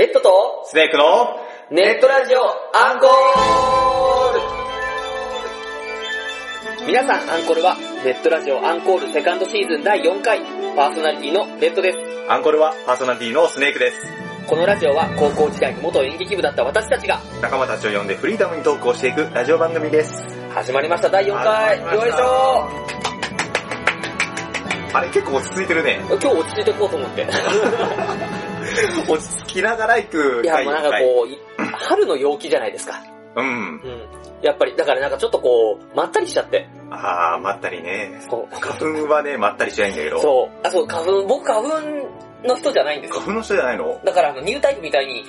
レッドとスネークのネットラジオアンコール皆さん、アンコールはネットラジオアンコールセカンドシーズン第4回パーソナリティのレッドです。アンコールはパーソナリティのスネークです。このラジオは高校時代に元演劇部だった私たちが仲間たちを呼んでフリーダムにトークをしていくラジオ番組です。始まりました第4回始まりましたよいしょあれ結構落ち着いてるね。今日落ち着いていこうと思って。落ち着きながら行くいや、回もうなんかこう、い春の陽気じゃないですか。う。うん。うん。やっぱり、だからなんかちょっとこう、まったりしちゃって。あー、まったりね。こう花粉はね、まったりしないんだけど。そう。あ、そう、花粉、僕花粉の人じゃないんですよ。花粉の人じゃないの？だからあの、ニュータイプみたいに、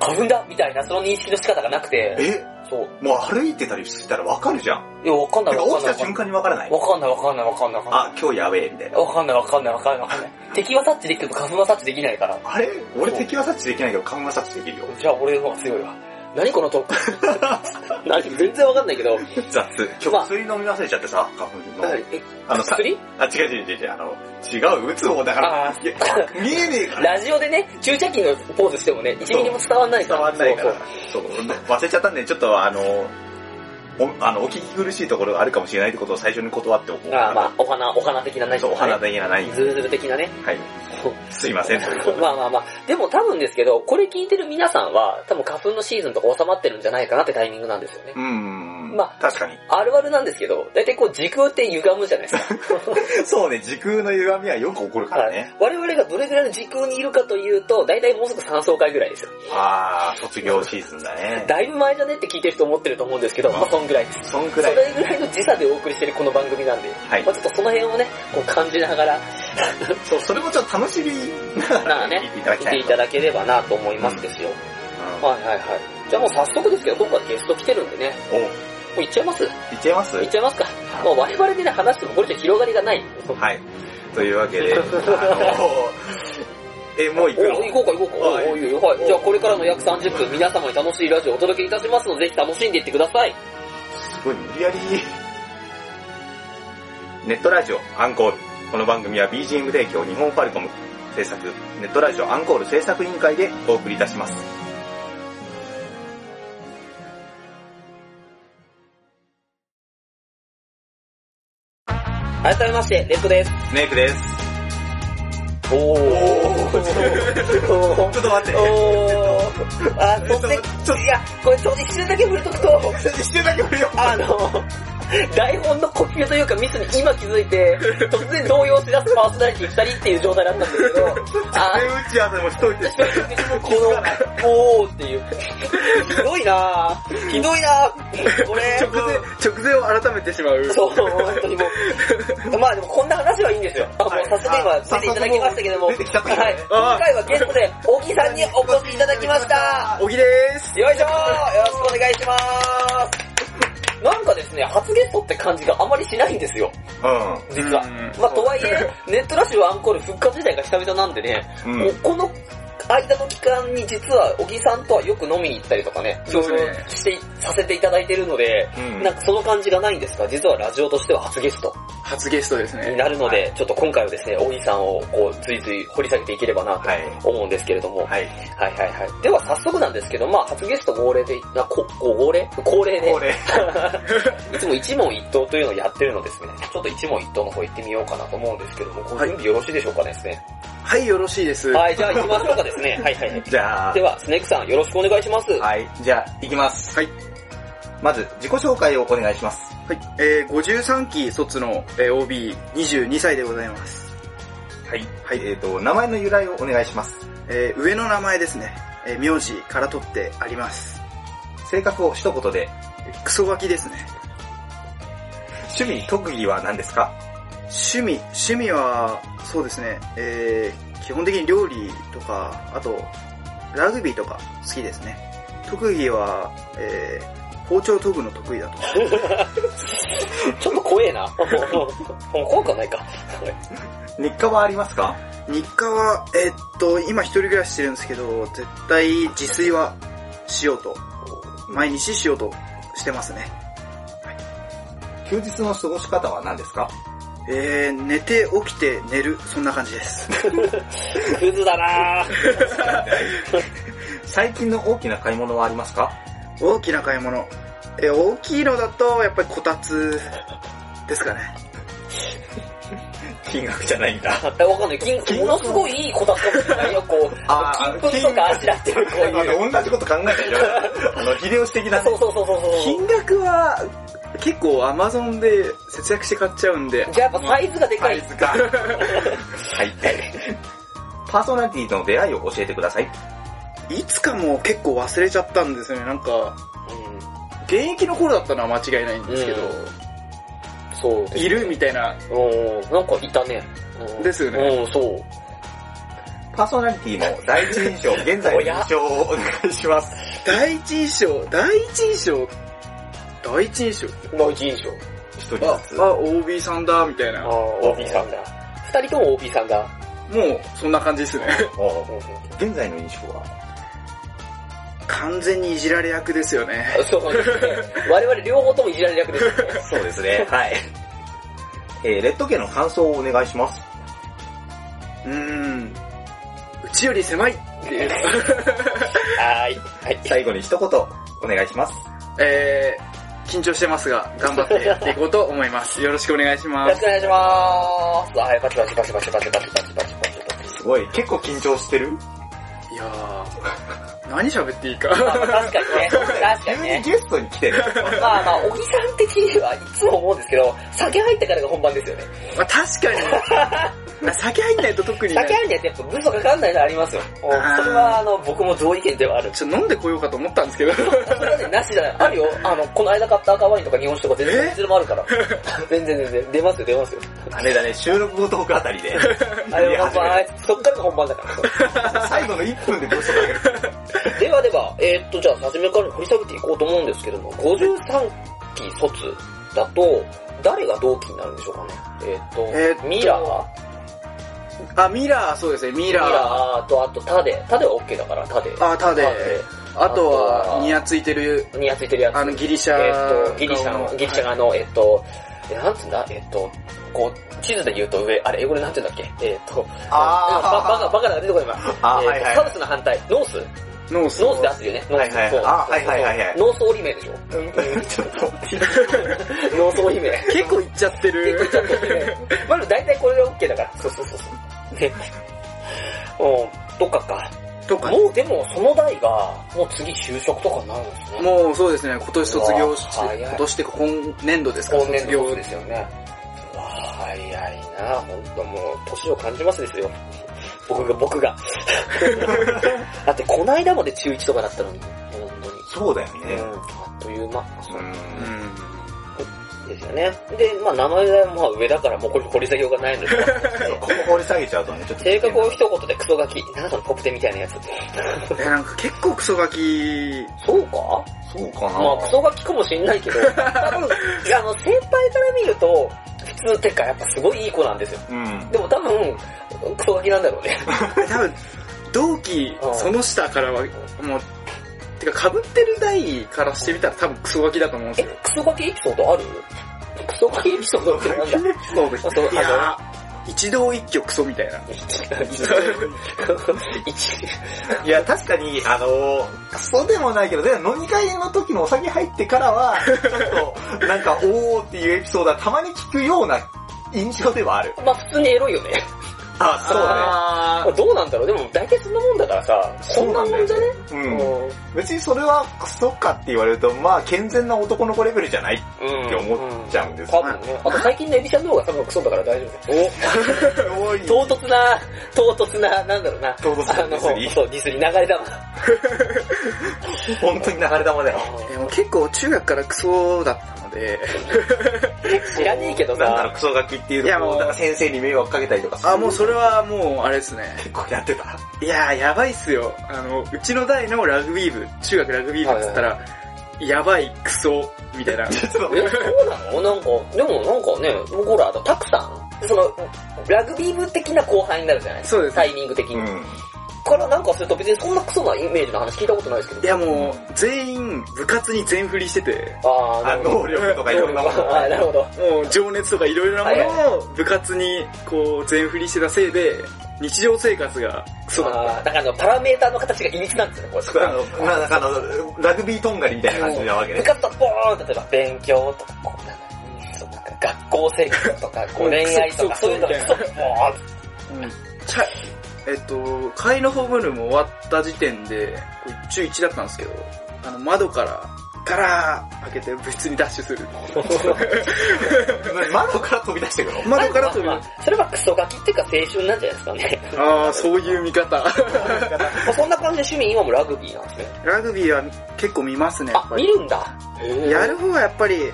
花粉だみたいな、その認識の仕方がなくて、え？そう。もう歩いてたりしたらわかるじゃん。いや、わかんないわかんない。起きた瞬間にわからない。わかんないわかんないわかんないわかんない。あ、今日やべえ、みたいな。わかんないわかんないわかんないわかんない。敵は察知できるけど花粉は察知できないから。あれ？俺敵は察知できないけど、花粉は察知できるよ。じゃあ俺の方が強いわ。何このトーク？何？全然わかんないけど。雑。今まあ日薬飲み忘れちゃってさ、花粉の。え、あのさ、薬？あ、違う違う違う違う、あの、違う、打つ方だから。見えねえから。ラジオでね、注射器のポーズしてもね、1ミリも伝わんないから。伝わんないから。そう、忘れちゃったんで、ちょっとあの、おあの、お聞き苦しいところがあるかもしれないってことを最初に断っておこう。あーまあ、お花、お花的な何そう、お花ね。的な何ズルズル的なね。はい。すいません、まあまあまあ。でも多分ですけど、これ聞いてる皆さんは、多分花粉のシーズンとか収まってるんじゃないかなってタイミングなんですよね。うーん。ま確かに。あるあるなんですけど、だいたいこう時空って歪むじゃないですか。そうね、時空の歪みはよく起こるからね。我々がどれぐらいの時空にいるかというと、だいたいもうすぐ3層回ぐらいですよ。あー、卒業シーズンだね。だいぶ前じゃねって聞いてる人思ってると思うんですけど、まあそんぐらいです。そんくらい。それぐらいの時差でお送りしてるこの番組なんで、はいまあちょっとその辺をね、こう感じながら、そう、それもちょっと楽しみながなあねら聞いていただきたい見ていただければなと思いますですよ。うんはいはいはい。じゃあもう早速ですけど、今回ゲスト来てるんでね、お、もう行っちゃいます？いっちゃいます？行っちゃいますか。もう我々でね、話してもこれじゃ広がりがない。はい。というわけで、あの、え、もう行くの？お行こうか行こうか。はいはい。じゃあこれからの約30分、皆様に楽しいラジオをお届けいたしますので、ぜひ楽しんでいってください。すごい無理やり。ネットラジオアンコール。この番組は BGM 提供日本ファルコム制作、ネットラジオアンコール制作委員会でお送りいたします。改めまして、レッドです。スネークです。おー。ちょっと待って。おー。あ、そして、ちょいや、これちょっと一瞬だけ触れとくと、一瞬だけ振るよ。あの、台本の呼吸というかミスに今気づいて、突然動揺しだすパーソナリティ2人っていう状態だったんですけど、あ全打ち合わせもしといて。この、おーっていう。ひどいなぁ。ひどいなぁ。これ、直前、直前を改めてしまう。そう、本当にもう。まあでもこんな話はいいんですよ。あもう早速今出ていただきましたけども、はい。今回はゲストで、小木さんにお越しいただきました。小木です。よいしょーよろしくお願いします。なんかですね、初ゲストって感じがあまりしないんですよ、うん。実はうん。まあとはいえ、ネットラジオアンコール復活自体が久々なんでね、うんもうこの間の期間に実は小木さんとはよく飲みに行ったりとかね、そうですねして、させていただいてるので、うんなんかその感じがないんですが、実はラジオとしては初ゲスト初ゲストですにね。なるので、ちょっと今回はですね、小木さんをこう、ついつい掘り下げていければなとはい。思うんですけれども、はい。はいはいはい。では早速なんですけど、まあ初ゲスト号令で、なここ号令？恒例で、これ。いつも一問一答というのをやってるのですね。ちょっと一問一答の方行ってみようかなと思うんですけども、ご準備よろしいでしょうかですね。はい、よろしいです。はい、じゃあ行きましょうかですね。はいはいはい。じゃあで、は、スネークさんよろしくお願いします。はい。じゃあ、行きます。はい。まず、自己紹介をお願いします。はい。えー、53期卒の、えー、OB、22歳でございます。はい。はい。えっ、と、名前の由来をお願いします。えー、上の名前ですね。えー、名字から取ってあります。性格を一言で、クソガキですね。趣味、特技は何ですか？趣味、趣味は、そうですね、えー、基本的に料理とか、あと、ラグビーとか好きですね。特技は、えー、包丁研ぐの得意だと。ちょっと怖えな。もう怖くはないか。日課はありますか？日課は、えーっと、今一人暮らししてるんですけど、絶対自炊はしようと。毎日しようとしてますね。休日の過ごし方は何ですか？えー、寝て起きて寝る、そんな感じです。クズだなぁ。最近の大きな買い物はありますか？大きな買い物。えー、大きいのだと、やっぱりこたつですかね。金額じゃないんだ。全くわかんない。金、ものすごいいいこたつかもしれないよ、こう。あ金粉とかあしらってる、こういう。同じこと考えないでしょ。あの、秀吉的なそうそうそうそう。金額は、結構アマゾンで節約して買っちゃうんで、じゃあやっぱサイズがでかい。サイズか。はい。パーソナリティとの出会いを教えてください。いつかもう結構忘れちゃったんですよね。なんか、現役の頃だったのは間違いないんですけど、うんそうです。いるみたいな、うん、なんかいたね。うんですよねうん、そう。パーソナリティの第一印象、現在の印象をお願いします。第一印象、第一印象、第一印象。第一印象。あ一人ず、つ。あ、OB さんだ、みたいな。OB さんだ。二人とも OB さんだ。う、そんな感じですね。お現在の印象は？完全にいじられ役ですよね。そうですね。我々両方ともいじられる役ですよね。そうですね。はい。えー、レッド家の感想をお願いします。うーん。うちより狭いっていう。はーい。はい。最後に一言、お願いします。えー、緊張してますが、頑張ってやっていこうと思います。よろしくお願いしよますろしく。お願いします。はい、パチパチパチパチパチパチパチパチパチパチパチ。すごい、結構緊張してる？いやー、何喋っていいか。まあまあ確かにね。確か急にね。にゲストに来てる。まあまあ、小木さん的にはいつも思うんですけど、酒入ってからが本番ですよね。まあ確かに、酒入んないと特にね酒入んないとやっぱブソかかんないのありますよ。それはあの、僕も同意見ではある。ちょっと飲んでこようかと思ったんですけど。それはね、なしじゃない。あるよ。あの、この間買った赤ワインとか日本酒とか全然え？いつでもあるから。全然全然。出ますよ、出ますよ。あれだね、収録後トークあたりで。あれ本番、あいつそっからが本番だから。最後の1分でどうしたかける。ではでは、えーっと、じゃあ、初めから掘り下げていこうと思うんですけども、53期卒だと、誰が同期になるんでしょうかね？えーっと、えーっとミラーあ、ミラー、そうですね、ミミラー。ラーと、あとタデ。タデは OK だから、タデ。あ、タデ。あとは、はニヤついてる、にやついてるやつ。あの、ギリシャえーっと、ギリシャ顔の、ギリシャ側の、えーっと、え、なんつうんだ？えーっと、こう、地図で言うと上、あれ、英語でなんて言うんだっけ？えーっと、あーババカ、バカが出てこないえーはいはい South の反対、 North North。North で合ってるよね。 North。はいあはいはいはいはい North 寄りめでしょ。ちょっと。 North 寄りめ。結構いっちゃってる。結構ちょっとね。まあ大体これで OK だから。そうそうそうそう。ね。うん、とかか。とか、もうでもその代が、もう次就職とかになるんですね。もうそうですね、今年卒業し今年って今年度ですか、今年度卒業ですよね。うわ早いな本当もう、年を感じますですよ。僕が、僕が。だってこの間まで中1とかだったのに、本当に。そうだよね。うん、あっという間。そううんですよね。で、まあ名前がまあ上だからもうこれ掘り下げようがないので、ここ掘り下げちゃうとね、ちょっと。性格を一言でクソガキ。なんだそのポップテみたいなやつ。え、なんか結構クソガキ、そうか？そうかなまあクソガキかもしんないけど、多分、あの、先輩から見ると、普通ってかやっぱすごいいい子なんですよ。うん。でも多分、クソガキなんだろうね。多分、同期う、んその下からは、もう、てか被ってる代からしてみたら多分クソガキだと思うんですえよ。、クソガキエピソードある？クソガキエピソードってなんだ？そうそういやー一同一挙クソみたいな。一いや、確かに、あのー、クソでもないけど、でも飲み会の時のお酒入ってからは、ちょっと、なんか、おーっていうエピソードはたまに聞くような印象ではある。まあ普通にエロいよね。あ、そうだあまあどうなんだろうでも大体そんなもんだからさ、こんなもんじゃね？ね。うん。別にそれはクソかって言われると、まあ、健全な男の子レベルじゃないうんって思っちゃうんです多分ね。あと最近のエビちゃんの方が多分クソだから大丈夫。お い唐突な、唐突な、なんだろうな。唐突なディスりそう、ディスり流れ玉。本当に流れ玉だよ。ーでも結構中学からクソだったので、知らねえけどさ、なんだろう、クソガキっていうとこう、いやもう先生に迷惑かけたりとかあ、もうそれはもう、あれですね。結構やってた？いやー、やばいっすよ。あの、うちの代のラグビー部、中学ラグビー部っつったら、やばい、クソ、みたいな。え、そうなの？なんか、でもなんかね、僕ほら、あと、たくさん、その、ラグビー部的な後輩になるじゃない？そうですタイミング的に。うん。からなんかすると別にそんなクソなイメージの話聞いたことないですけど。いやもう、全員部活に全振りしてて、あー、あ能力とかいろんなものを あーなるほど。もう情熱とかいろいろなものを部活にこう全振りしてたせいで、日常生活がクソだった。あー、なんかあの、パラメーターの形がいびつなんですよね、これ。あの、まあなんかあの、ラグビートンガリみたいな感じなわけね。部活とボーン例えば勉強とか、こうなんそうなんか学校生活とか、こう恋愛とか、そういうのがクソクソボーンうんちゃえっと、会のホームルーム終わった時点で、これ中1だったんですけど、あの窓から、ガラー開けて部室にダッシュする。窓から飛び出してくの？窓から飛びまあまあそれはクソガキっていうか青春なんじゃないですかね。ああ、そういう見方。ま あそんな感じで趣味今もラグビーなんですね。ラグビーは結構見ますね、やあ。見るんだ。やる方はやっぱり、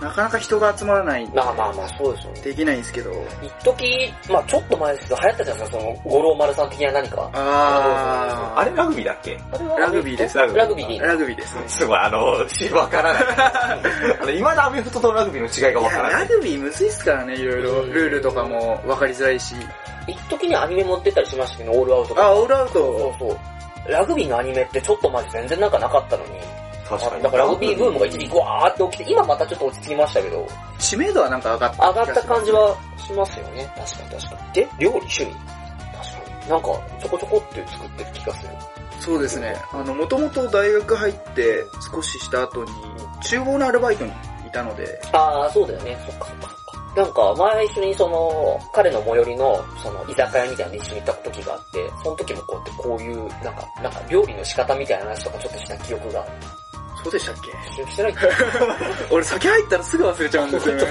なかなか人が集まらないんで、まあまあまあ、そうですよね。できないんですけど。一時まあちょっと前ですけど、流行ったじゃないですか、その、五郎丸さん的な何か。ああれラグビーだっけ？あれはラグビーですラグビーラグビーですね。すごい、あの、しわからない。あの、今だアメフトとラグビーの違いがわからない。ラグビーむずいっすからね、いろいろ。うんルールとかも分かりづらいし。一時にアニメ持ってったりしましたけど、オールアウトとか。あ、オールアウそうト。そう。ラグビーのアニメってちょっと前全然なんかなかったのに、確かに。だからラグビーブームが一時グワーって起きて、今またちょっと落ち着きましたけど、知名度はなんか上がった。上がった感じ。はしますよね。確かに確かに。で、料理趣味？確かに。なんか、ちょこちょこって作ってる気がする。そうですね。あの、もともと大学入って少しした後に、厨房のアルバイトにいたので、ああ、そうだよね。そっかそっかそっか。なんか、前一緒にその、彼の最寄りの、その、居酒屋みたいなのに一緒に行った時があって、その時もこうやってこういう、なんか、なんか料理の仕方みたいな話とかちょっとした記憶が、そうでしたっけ？してないって。俺酒入ったらすぐ忘れちゃうんですよね。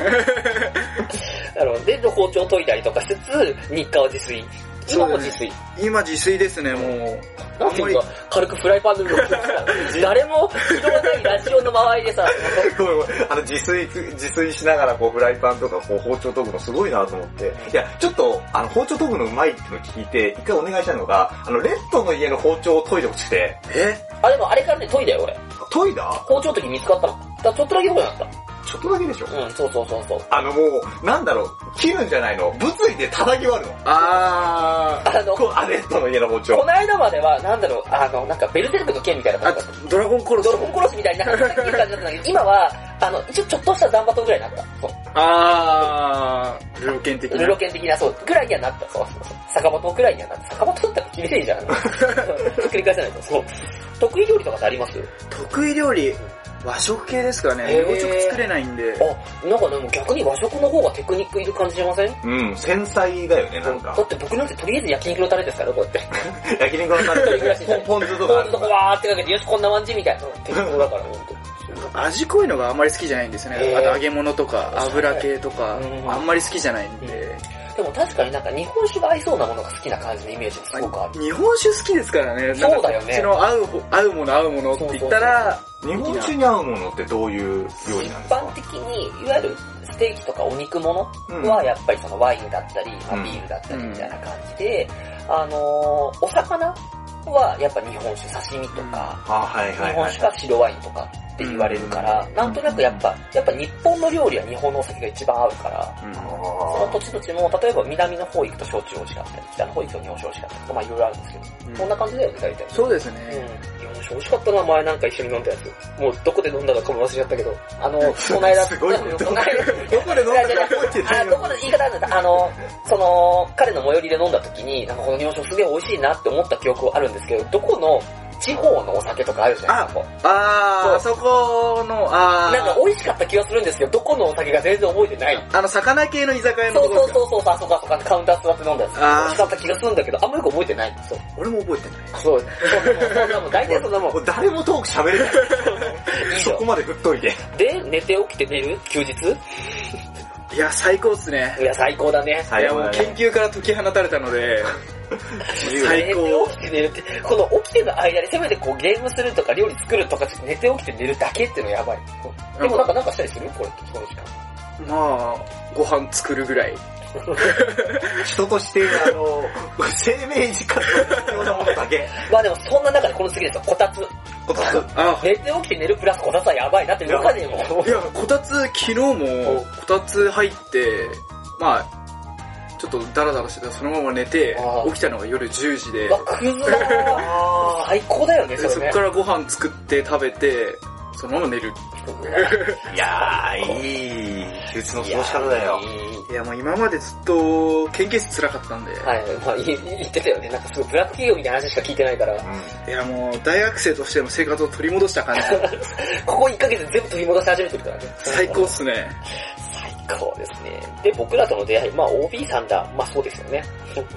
なるほど。で、包丁研いだりとかしつつ、日課は自炊。今も自炊？今自炊ですね、もう。なんか、軽くフライパンで動きますから。誰も拾わないラジオの周りでさ、あの、自炊、自炊しながらこう、フライパンとかこう、包丁研ぐのすごいなと思って。いや、ちょっと、あの、包丁研ぐのうまいってのを聞いて、一回お願いしたのが、あの、レッドの家の包丁を研いでほしくて、え？あ、でもあれからね、研いだよ、俺。研いだ？包丁の時見つかったの。だちょっとだけ良くなった。ちょっとだけでしょ？うん、そうそうそうそう。あのもう、なんだろう、切るんじゃないの物理で叩き割るの。ああの、こう、あ、レッドの家のこ。の間までは、なんだろう、あの、なんかベルセルクの剣みたいな感じだった。、ドラゴン殺すドラ。ゴン殺しみたいにな感じだったんだけど、今は、あの、一応ちょっとした残バトぐらいになった。そう。あー、ルロケン的な。ルロケン的な、そう、ぐらいにはなった。そうそうそう。坂本くらいにはなった。坂本だったら綺麗じゃん。作り返せないと。そう。得意料理とかってあります？得意料理、和食系ですからね。洋食作れないんで。あ、なんかでも逆に和食の方がテクニックいる感じしません？うん、繊細だよね、なんかだ。って僕なんてとりあえず焼肉のタレですから、こうやって。焼肉のタレ、ポンポン酢とかポン酢とかわーってかけて、よし、こんな感じみたいな。適当だから、ほんと。味濃いのがあんまり好きじゃないんですよね。あと揚げ物とか油系とかう、んあんまり好きじゃないんで。でも確かになんか日本酒が合いそうなものが好きな感じのイメージがすごくある。日本酒好きですからね。そうだよね。こっちの合うほ、合うもの合うものって言ったら、日本酒に合うものってどういう料理なんですか？一般的に、いわゆるステーキとかお肉物うん。はやっぱりそのワインだったり、ビールだったりみたいな感じで、あのー、お魚はやっぱ日本酒、刺身とか、あ、はい日はいはい。本酒か白ワインとかって言われるから、なんとなくやっぱ、やっぱ日本の料理は日本のお酒が一番合うから、うんその土地土地も、例えば南の方行くと焼酎美味しかったり、北の方行くと日本酒美味しかったりとか、まあいろいろあるんですけど、うんこんな感じだよね、大体。そうですうん。ね。日本酒美味しかったな、前なんか一緒に飲んだやつ。もうどこで飲んだのかも忘れちゃったけど、あの、この間、すごい この間、どこで飲んだか覚えてないあ、どこで言い方なんだあの、その、彼の最寄りで飲んだ時に、なんかこの日本酒すげえ美味しいなって思った記憶はあるんですけど、どこの地方のお酒とかあるじゃないですか。あー、あそこの、あなんかー、美味しかった気がするんですけど、どこのお酒が全然覚えてない。あの、魚系の居酒屋のそうそうそうそう、あそこあそこカウンター座って飲んだやつ。美味しかった気がするんだけど、あんまよく覚えてない。そう。俺も覚えてない。そう。大体そんなもん誰もトーク喋れない。そこまで振っといて。ん。で、寝て起きて寝る休日いや、最高っすね。いや、最高だね。いや、もう研究から解き放たれたので、最高寝て起きて寝るって、この起きてる間にせめてこうゲームするとか料理作るとか寝て起きて寝るだけっていうのやばい。でもなんかなんかしたりするこれ、この時間。まあ、ご飯作るぐらい。人として、あの、生命時間の必要なものだけ。まあでもそんな中でこの次ですよ、こたつ。こたつ。あ、寝て起きて寝るプラスこたつはやばいなって動かねえもん。いや、こたつ、昨日も、こたつ入って、まあ、ちょっとダラダラしてたらそのまま寝て起きたのが夜10時でう、わ、クズだな最高だよね、でそれね。そっからご飯作って食べて、そのまま寝る。いやー、いい、休日の過ごし方だよ。いやもう今までずっと研究室辛かったんで、はい、まあ、言言ってたよね。なんかすごいブラック企業みたいな話しか聞いてないから、ういやもう大学生としての生活を取り戻した感じ。ここ1ヶ月全部取り戻し始めてるからね。最高っすね。最高ですね。で、僕らとの出会い、まあ OB さんだ、まあそうですよね。ん。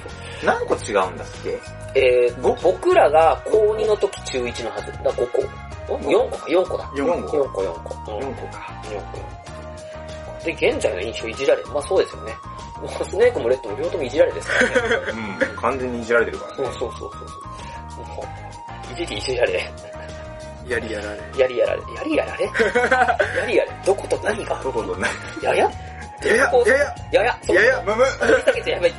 何個違うんだっけ？えー、僕らが高2の時中1のはず。だ5個。4個？か、4個だ。4 4個。4個、4個。うん、4個か。4個、4個。で、現在の印象いじられ。まあそうですよね。もうスネークもレッドも両方ともいじられですからね。うん。完全にいじられてるからうん、ね。そうそうそうそう。もう、いじりいじられ。やりやられ。やりやられ。やりやられ？やりやれ。どこと何が？どこぞない。や？やいやいや、いやいや、や？やいやいや、むむやばい。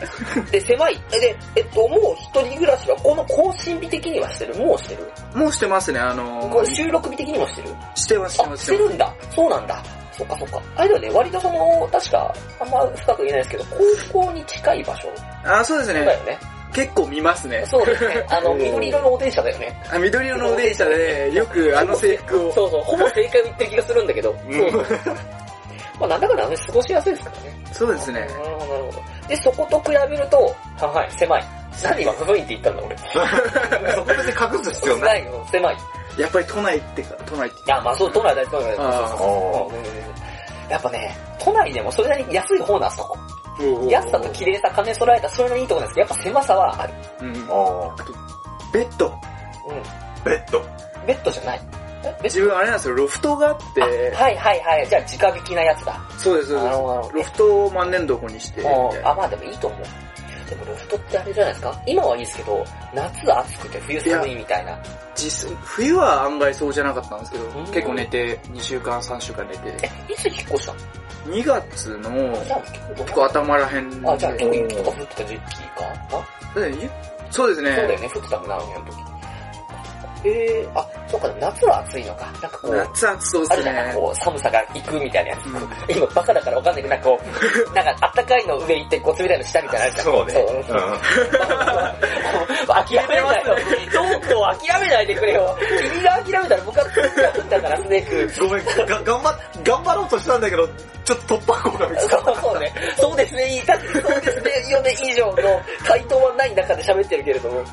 で、狭い。で、えっと、もう一人暮らしは、この更新日的にはしてる？もうしてる？もうしてますね、あのこれー、収録日的にもしてる？してます、してあ、ます、してるんだ。そうなんだ。そっかそっか。あれだよね、割とその、確か、あんま深く言えないですけど、高校に近い場所あ、そうですね。だよね。結構見ますね。そうですね。あの、うん緑色のお電車だよね。あ緑色のお電車で、よくあの制服を。そうそう、ほぼ正解を言ってる気がするんだけど。うんそうそう。まあなんだかんだね、過ごしやすいですからね。そうですねな。るほど、なるほど。で、そこと比べると、ははい、狭い。何今、不いって言ったんだ、俺。そこ別に隠す必要ない。ないの、狭い。いやっぱり都内ってか、都内って。や、まあそう、都内大都内大あーそうやっぱね、都内でもそれなりに安い方なんです、そこ。安さと綺麗さ兼ね揃えたそれなりにいいとこなんですけど、やっぱ狭さはある。うん。あベッド。うーベッド。ん。ベッドじゃない。え？ベッ自分あれなんですよ、ロフトがあって、ドはいはいはい。じゃあ直引きなやつだ。そうです、そうです。ロフトを万年床にして、みたいなあ、まあでもいいと思う。でもロフトってあれじゃないですか？今はいいですけど、夏暑くて冬寒いみたいな。実冬は案外そうじゃなかったんですけどうん、結構寝て、2週間、3週間寝て、え、いつ引っ越したの？2月の結構頭らへんあ、じゃあ結構で、雪とか降ってた時期かな？だってゆそうですね。そうだよね、降ってたもんな、あの時。えー、あ、そうか、夏は暑いのか。なんかこう、夏暑そうですあるじゃん、なんかね。こう、寒さが行くみたいなやつ。うん 今バカだからわかんないけど、なんかこう、なんかあったかいの上行って、こう冷たいの下みたいなのあるじゃん。そうね。そううん。諦めないよ。トークを諦めないでくれよ。君が諦めたら僕は作ったから、スネーク。ごめん、が、頑張、頑張ろうとしたんだけど、ちょっと突破口が見つかっそうそうね。そうですね、いい。そうですね、よね以上の回答はない中で喋ってるけれども。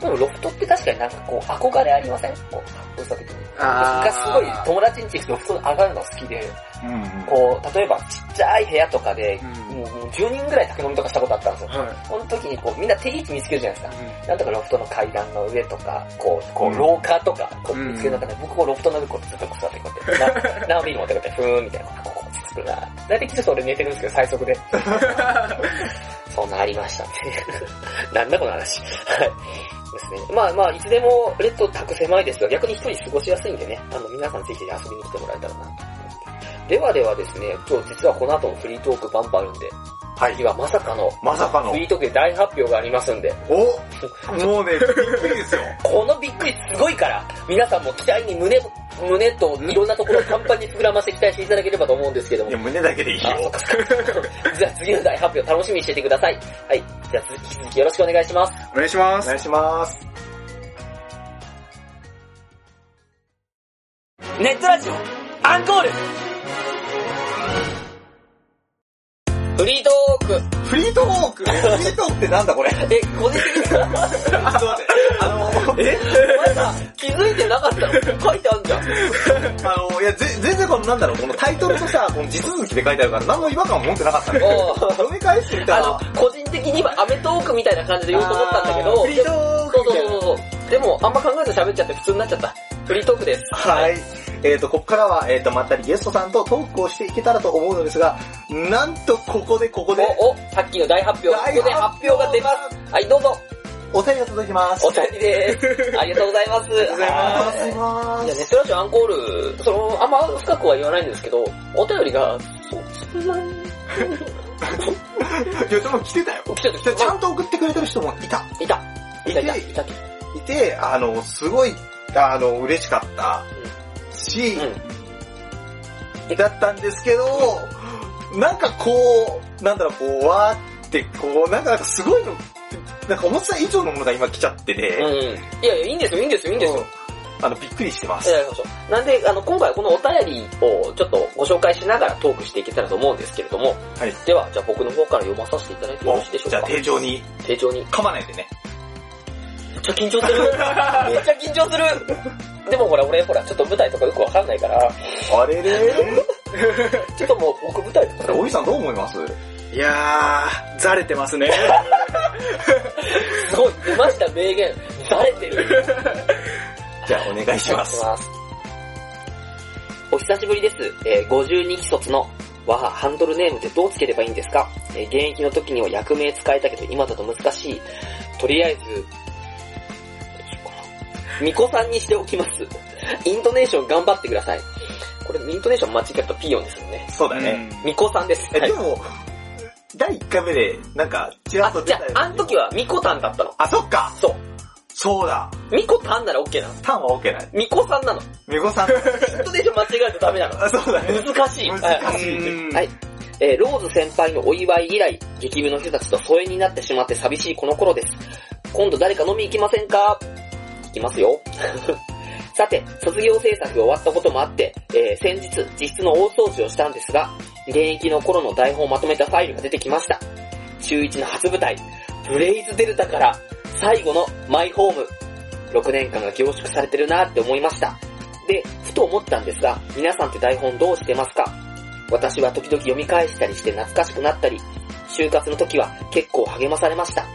でもロフトって確かになんかこう、憧れありません？こう、ふるさと的に。僕がすごい友達ん家行くとロフト上がるの好きで、た。うん。こう、例えばちっちゃい部屋とかで、うんもうもう10人ぐらい宅飲みとかしたことあったんですよ。はい。その時にこう、みんな定位置見つけるじゃないですか。なんとかロフトの階段の上とか、こう、こうんう、廊下とか、こう、うん見つける中で、僕こうロフトの上こうずっと座ってこうやって、な、ナビ持ってこうやって、ふーんみたいな、ここ作るな。大体基礎俺寝てるんですけど、最速で。そんなありましたね。なんだこの話。はい。ですね。まあまあ、いつでもレッド宅狭いですが、逆に一人過ごしやすいんでね、あの、皆さんぜひ遊びに来てもらえたらなと。ではではですね、今日実はこの後もフリートークバンバンあるんで、はい次。はまさかのまさかのフ。リートークで大発表がありますんで、お もうね、びっくりですよ。このびっくりすごいから、皆さんも期待に胸、胸といろんなところをパンパンに膨らませて期待していただければと思うんですけどもいや、。胸だけでいいよあ、。そっかそっか。じゃあ次の大発表楽しみにしててください。はい。じゃあ引き続きよろしくお願いします。お願いしますお願。いします。ネットラジオ、アンコールフリートーク。フリートーク？フリートークってなんだこれ？え、個人的に、ちょっと待って。あの、え？お前さ、気づいてなかったの？書いてあんじゃん。あの、いや、ぜ全然このなんだろう、このタイトルとさ、この地続きで書いてあるから何の違和感も持ってなかったね。おー読み返してみたら、あの、個人的に今、アメトークみたいな感じで言おうと思ったんだけど、フリートークそうそうそうそう。でも、あんま考えず喋っちゃって普通になっちゃった。フリートークです。はい。えっ、と、ここからは、えっ、と、まったりゲストさんとトークをしていけたらと思うのですが、なんとここでここで、お、お、さっきの大発表、ここで発表が出ます。はい、どうぞ。お便りが届きます。お便りです。ありがとうございます。ありがとうございありがとうございや、す。ネットラジオアンコール、その、あんま深くは言わないんですけど、お便りが、そう、そんなに、いや、でも来てたよ。来てるちゃんと送ってくれてる人もいた。いた。いたいた、いいた。いて、あの、すごい、あの、嬉しかったし、だったんですけど、なんかこう、なんだろう、こう、わーって、こう、なんか、なんかすごいの、なんか思ってた以上のものが今来ちゃってて、うん。いやいや、いいんですよ、いいんですよ、いいんですよ。あの、びっくりしてます。えーそうそうなんで、あの、今回はこのお便りをちょっとご紹介しながらトークしていけたらと思うんですけれども、はい。では、じゃあ僕の方から読まさせていただいてよろしいでしょうか。じゃあ、丁重に、丁重に。噛まないでね。めっちゃ緊張する。めっちゃ緊張する。でもほら、俺ほら、ちょっと舞台とかよくわかんないから、あれれ？ちょっともう僕舞台とかおじさんどう思います？いやー、ざれてますね。すごい、出ました、名言。慣れてる。じゃあ、お願いします。お久しぶりです。えー52期卒の、わは、ハンドルネームってどうつければいいんですか、えー現役の時には役名使えたけど今だと難しい。とりあえず、な。ミコさんにしておきます。イントネーション頑張ってください。これ、イントネーション間違えるとピヨンですよね。そうだね。ミコさんです。え、はいでも、第1回目で、なんか、ちらっと、あじゃあ、あの時はミコタンだったの。あ、そっかそう。そうだミコタンなら OK なの。ターンは OK ない。ミコさんなの。みこさん。イントネーション間違えるとダメなの。あ、そうだね。難しい。はい難しい。はい。えーローズ先輩のお祝い以来、激部の人たちと疎遠になってしまって寂しいこの頃です。今度誰か飲み行きませんか？行きますよ。さて、卒業制作が終わったこともあって、えー先日、実質の大掃除をしたんですが、現役の頃の台本をまとめたファイルが出てきました。中1の初舞台、ブレイズデルタから最後のマイホーム。6年間が凝縮されてるなって思いました。で、ふと思ったんですが、皆さんって台本どうしてますか？私は時々読み返したりして懐かしくなったり、就活の時は結構励まされました。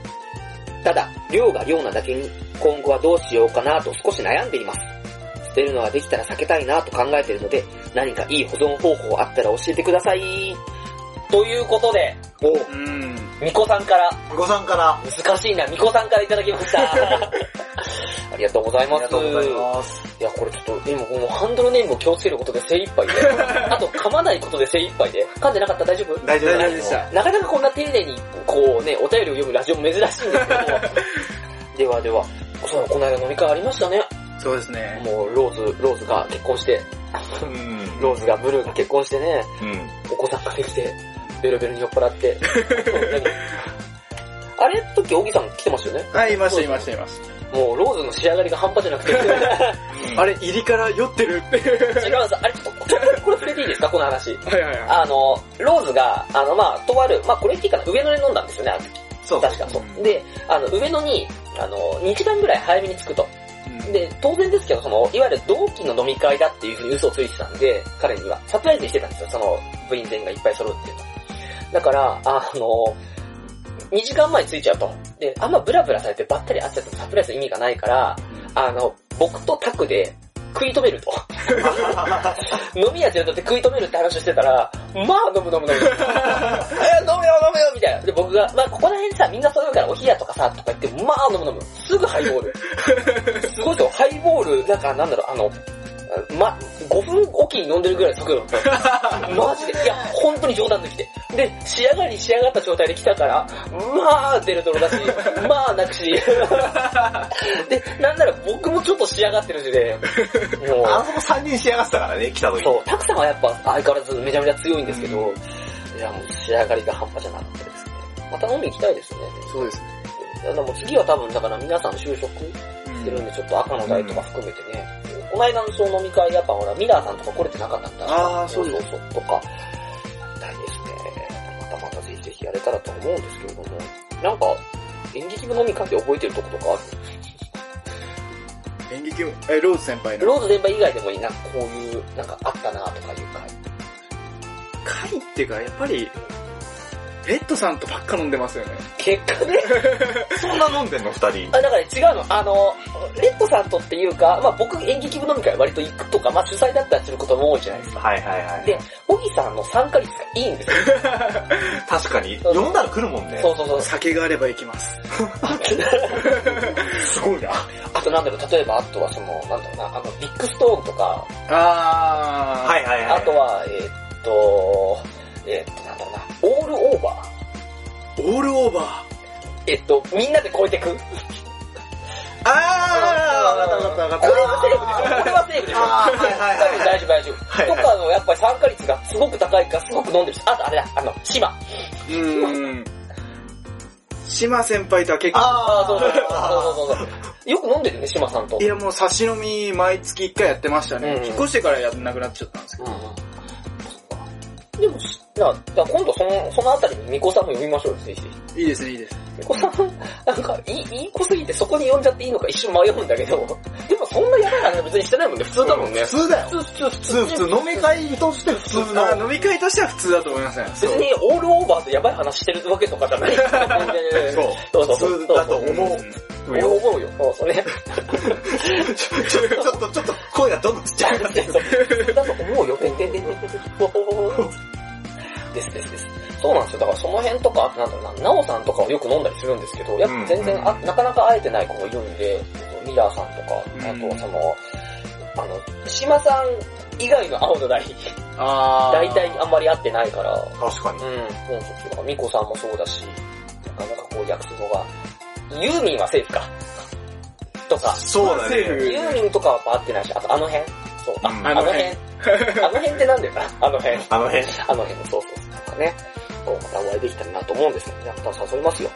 ただ、量が量なだけに、今後はどうしようかなと少し悩んでいます。捨てるのはできたら避けたいなと考えているので、何かいい保存方法あったら教えてください。ということで、おうん。みこさんから、みこさんから、難しいな、みこさんからいただきました。ありがとうございます。ありがとうございます。いや、これちょっと、今もうハンドルネームを気をつけることで精一杯で、あと噛まないことで精一杯で、噛んでなかったら大丈夫？大丈夫大丈夫でした。なかなかこんな丁寧に、こうね、お便りを読むラジオも珍しいんですけども。ではでは、そう、この間飲み会ありましたね。そうですね。もう、ローズ、ローズが結婚して、うん。ローズがブルーが結婚してね、うん。お子さんができて、ベロベロに酔っ払って。あれ？時、小木さん来てましたよね。はい、いました、いました、いましもう、ローズの仕上がりが半端じゃなくて。た。あれ、入りから酔ってるって。違うんです。あれちょっと、ちょっとこれ触れていいですか？この話。はいはいはい。あの、ローズが、あの、まあ、とある、まあ、これ言っていいかな上野で飲んだんですよね、あの時そう。確かそう。で、あの、上野に、あの、2時間ぐらい早めに着くと。で、当然ですけど、その、いわゆる同期の飲み会だっていうふうに嘘をついてたんで、彼には。サプライズにしてたんですよ、その、部員全員がいっぱい揃うっていうの。だから、あの、2時間前に着いちゃうと。で、あんまブラブラされてばったり会っちゃってもサプライズの意味がないから、あの、僕とタクで食い止めると。飲み屋連って食い止めるって話をしてたら、まあ飲む飲む飲む。え、飲むよ飲むよみたいな。で、僕が、まあここら辺さ、みんなそう言うからお冷やとかさ、とか言って、まあ飲む飲む。すぐハイボール。すごいですよ、ハイボール、なんかなんだろう、あの、ま、5分おきに飲んでるぐらい速度だった。マジで？いや、本当に冗談抜きで。で、仕上がり仕上がった状態で来たから、まあデルドロだし、まあなくし。で、なんなら僕もちょっと仕上がってるしで、もう、あそこ3人仕上がってたからね、来た時。そう、タクさんはやっぱ相変わらずめちゃめちゃ強いんですけど、いやもう仕上がりが半端じゃなかったですね。また飲み行きたいですね。そうですね。いやでも次は多分だから皆さん就職してるんでちょっと赤の台とか含めてね、この間のその飲み会やっぱほらミラーさんとか来れてなかったんだ。あーそうそうそうとか、大ですね。またまたぜひぜひやれたらと思うんですけれども、なんか演劇部飲み会で覚えてるとことかある？演劇も、え、ローズ先輩の？ローズ全般以外でもいいな、こういう、なんかあったなとかいう会。会っていうか、やっぱり、レッドさんとばっか飲んでますよね。結果ね、そんな飲んでんの二人。あ、だからね、違うの。あの、レッドさんとっていうか、まあ僕演劇部飲み会割と行くとか、まあ主催だったりすることも多いじゃないですか。はいはいはい。で、小木さんの参加率がいいんですよ。確かに。そうそう呼んだら来るもんね。そうそうそう。酒があれば行きます。すごいな。あとなんだろう、例えばあとはその、なんだろうな、あの、ビッグストーンとか、あー。はいはいはい。あとは、えーっと、えーっと、オールオーバー？オールオーバー？えっと、みんなで超えてく？あー、わかったわかったわかった。これはセーフでしょこれはセーフでしょあーはいはいはい大丈夫大丈夫。はいはいとかのやっぱり参加率がすごく高いからすごく飲んでるし、あとあれだ、あの、島。うーん。島先輩とは結構、ああ、そうそうそうそうそうそう。よく飲んでるね、島さんと。いやもう差し飲み毎月1回やってましたね。うん引っ越してからやんなくなっちゃったんですけど。うんうん。でも、じゃあ、じゃあ今度その、そのあたりにミコさんも呼びましょうよ、ぜひぜひ。いいですね、いいです。ミコさん、なんか、いい、いい子すぎてそこに呼んじゃっていいのか一瞬迷うんだけど、でもそんなやばい話別にしてないもんね、普通だもんね。普通だよ。普通、普通、普通、普通、飲み会として普通の。あ飲み会としては普通だと思いますね。別にオールオーバーでやばい話してるわけとかじゃない。そう。そうそう。普通だと思う。俺思うよ。そう、それ。ちょちょっと、ちょっと声がどんどんちっちゃい。だと思うよ。てんてんてんてんてん。ですですです。そうなんですよ。だからその辺とか、なんだろうな、なおさんとかをよく飲んだりするんですけど、やっぱ全然あ、なかなか会えてない子もいるんで、ミラーさんとか、あとその、あの、島さん以外の青の台、あ大体あんまり会ってないから、確かに。うん、そうそうそう。だからミコさんもそうだし、なかなかこう約束が、ユーミンはセーフか。とか、そうだね。ユーミンとかはやっぱ会ってないし、あとあの辺そう、あ、うんあの辺。あの辺ってなんだ？よな、あの辺。あの辺。あの辺、そうそうそう。なんかね、こうまたお会いできたらなと思うんですけどね、また誘いますよ。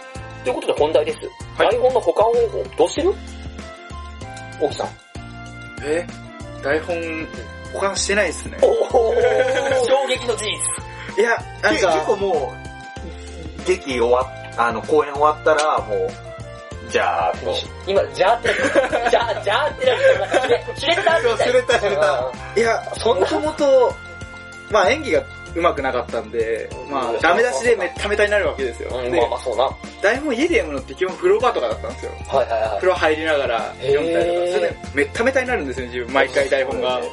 ということで本題です。はい台本の保管方法、どうしてる？大木さん。え？台本、保管してないですね。おお衝撃の事実。いや、なんけか、結構もう、劇終わっ、あの、公演終わったら、もう、じゃあ、今、じゃーってなって、じゃー、じゃーってなって、なんかしれ、たみたいな。しれたしれたいや、そんな？もともと、まあ演技が上手くなかったんで、まあダメ出しでめっためたになるわけですよ。うん、でまあまあそうな。は台本家で読むのって基本風呂場とかだったんですよ。いはいはい風。呂入りながら読んだりとか、それでめっためたになるんですよ、自分。毎回台本が。めっ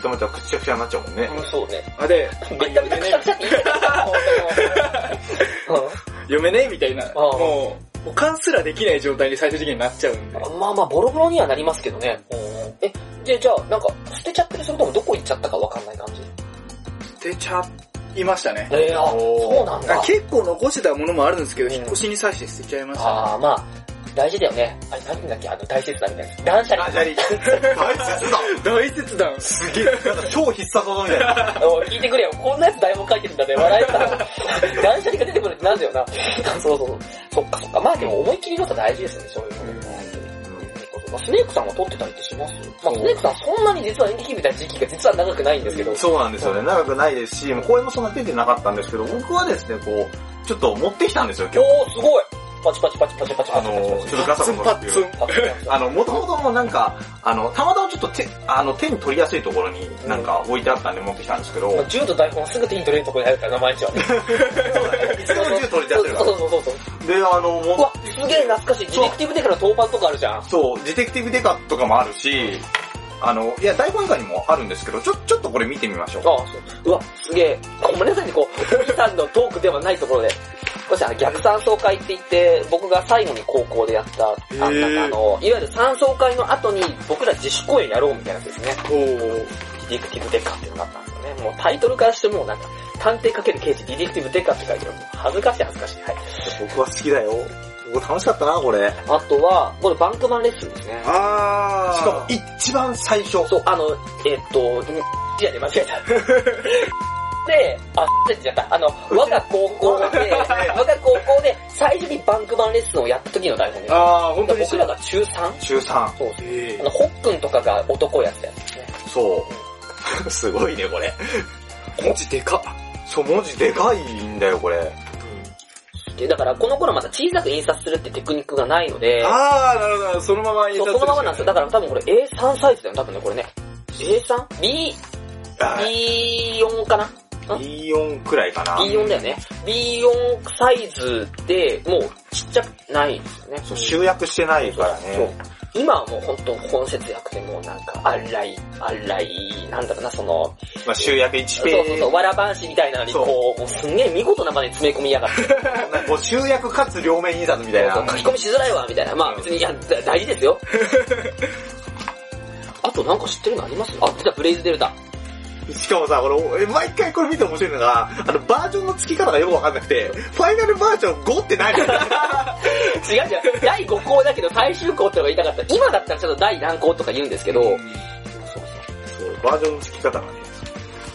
ちゃめちゃくちゃくちゃになっちゃうもんね。うん、そうね。あ、で、めちゃめちゃくちゃくちゃって言ってた。読めねえみたいな。あもう、保管すらできない状態に最終的になっちゃうんで。まあまあ、ボロボロにはなりますけどね。え、で、じゃあ、なんか、捨てちゃってるそれともどこ行っちゃったかわかんない感じ？捨てちゃいましたね。ええあ、そうなんだ。結構残してたものもあるんですけど、うん引っ越しに際して捨てちゃいました、ああ、まあ、大事だよね。あれ、なんだっけ、あの、大切だみたいな。断捨離。断捨離。大切だ。大切談。すげえ。超必殺技みたいな。聞いてくれよ。こんなやつ台本書いてるんだね。笑えた。断捨離が出てくるってなんだよな。そうそうそう。そっかそっか。まあでも思い切りのさ大事ですね、そういう。まあスネークさんは撮ってたりってしますまあスネークさんそんなに実は演劇みたいな時期が実は長くないんですけど。そうなんですよね。長くないですし、もう公演もそんな出てなかったんですけど、僕はですね、こう、ちょっと持ってきたんですよ、今日。おー、すごいパチパチパチパチパチパチパチあの、ちょっとガサツンパッツン。パチパチあの、もともとのなんか、あの、たまたまちょっと手、あの、手に取りやすいところになんか置いてあったんで持ってきたんですけど、まあ銃と台本すぐ手に取れるところにあるからな、毎日は。いつでも銃取り出せるかそうそうそうそう。ら。で、あの、うもわ、すげえ懐かしい。ディテクティブデカの当番とかあるじゃん。そう、ディテクティブデカとかもあるし、あの、いや、台本以外にもあるんですけど、ちょ、ちょっとこれ見てみましょう。ああ、そう。うわ、すげえ。ごめんなさいね、こう、おじさんのトークではないところで。少しあの逆三層会って言って、僕が最後に高校でやった、あへーなんかあの、いわゆる三層会の後に僕ら自主公演やろうみたいなやつですね。おー。ディテクティブデカっていうのがあったね。もうタイトルからしてもうなんか、探偵かける刑事ディテクティブデカって書いてある。恥ずかしい恥ずかしい。はい。僕は好きだよ。僕楽しかったな、これ。しあとは、これバンクマンレッスンですね。あー。かも、一番最初。そう、あの、えっと、いやね、間違えた。で、あ、って言っちゃった。あの、我が高校で、我が高校で最初にバンクマンレッスンをやった時の台本です。あー、本当に僕らが中 3? 中3。そうそう。えあの、ホックンとかが男やったやつですね。そう。すごいね、これ。ー、文字でかっ。そう、文字でかいんだよ、これ。で、だからこの頃まだ小さく印刷するってテクニックがないので、あー、なるほど、そのまま印そう刷そのままなんですよ。だから多分これ A3 サイズだよ、多分ね、これね。A3?B、B4 かな？B4 くらいかな。B4 だよね。B4 サイズで、もうちっちゃくないんですよね。そう、集約してないからそうね。。今はもう本当本節約でもうなんか、あらい、あらい、なんだろうな、その、まあ、集約1そうページ。そうそう、わらばんしみたいなのにそうこう、もうすんげえ見事なまで詰め込みやがって、なんかこう集約かつ両面印刷みたいな。そう書き込みしづらいわ、みたいな。まあ別に、いや、だ大事ですよ。あとなんか知ってるのあります？あ、出た、ブレイズデルタ。しかもさ、これ、え毎回これ見て面白いのが、あの、バージョンの付き方がよくわかんなくて、ファイナルバージョン5って何違う違う、第5項だけど最終項ってのが言いたかった。今だったらちょっと第何項とか言うんですけど、そうそう、バージョンの付き方がね。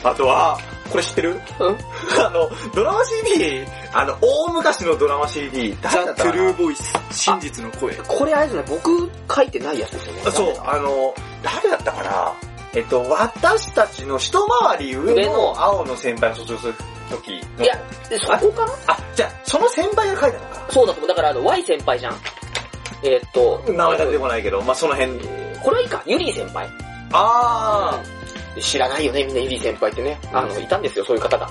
あとは、これ知ってる？うん？あの、ドラマ CD、あの、大昔のドラマ CD、誰だザ・ったかな？トゥルーボイス、真実の声。これあれですね、僕書いてないやつですよね。そう、あの、誰だったかな？えっと、私たちの一回り上上のの青の先輩が卒業する時の。いや、でそこかな？あ、じゃあ、その先輩が書いたのか。そうだと思う。だからあの、Y 先輩じゃん。えーっと、名前が出てこないけど、まあその辺。これはいいか、ユリー先輩。あ知らないよね、みんなユリー先輩ってね。あの、いたんですよ、そういう方が。